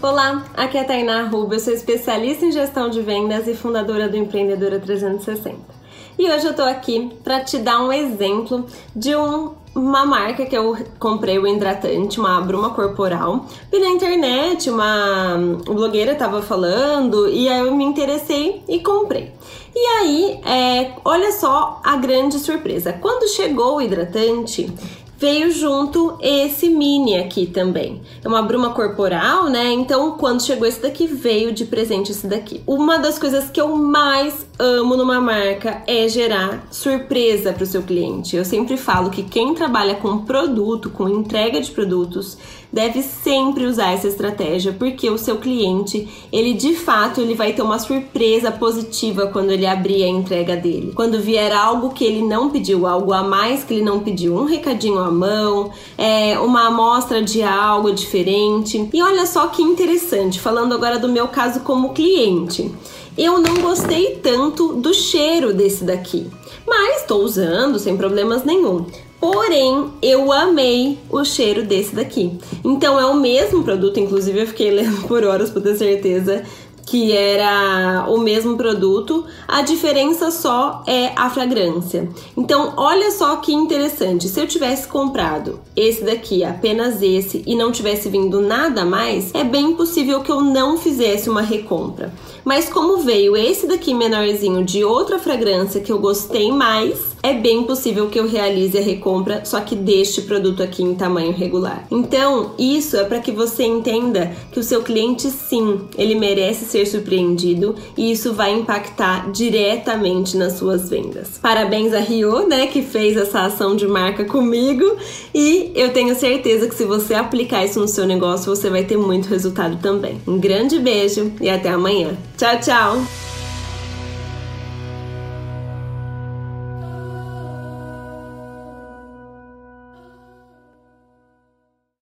Olá, aqui é a Tainá Rubio, eu sou especialista em gestão de vendas e fundadora do Empreendedora 360. E hoje eu tô aqui para te dar um exemplo de um, uma marca que eu comprei, o hidratante, uma bruma corporal. Vi na internet, uma blogueira tava falando e aí eu me interessei e comprei. E aí, é, olha só a grande surpresa. Quando chegou o hidratante, veio junto esse mini aqui também. É uma bruma corporal, né? Então, quando chegou esse daqui, veio de presente esse daqui. Uma das coisas que eu mais amo numa marca é gerar surpresa para o seu cliente. Eu sempre falo que quem trabalha com produto, com entrega de produtos, deve sempre usar essa estratégia, porque o seu cliente, ele de fato, ele vai ter uma surpresa positiva quando ele abrir a entrega dele. Quando vier algo que ele não pediu, algo a mais que ele não pediu, um recadinho à mão, é, uma amostra de algo diferente. E olha só que interessante, falando agora do meu caso como cliente. Eu não gostei tanto do cheiro desse daqui, mas estou usando sem problemas nenhum. Porém, eu amei o cheiro desse daqui. Então é o mesmo produto, inclusive eu fiquei lendo por horas para ter certeza que era o mesmo produto, a diferença só é a fragrância. Então, olha só que interessante. Se eu tivesse comprado esse daqui, apenas esse, e não tivesse vindo nada mais, é bem possível que eu não fizesse uma recompra. Mas como veio esse daqui menorzinho de outra fragrância que eu gostei mais, é bem possível que eu realize a recompra, só que deste produto aqui em tamanho regular. Então, isso é para que você entenda que o seu cliente sim, ele merece ser surpreendido e isso vai impactar diretamente nas suas vendas. Parabéns a Rio, né, que fez essa ação de marca comigo e eu tenho certeza que se você aplicar isso no seu negócio, você vai ter muito resultado também. Um grande beijo e até amanhã. Tchau, tchau.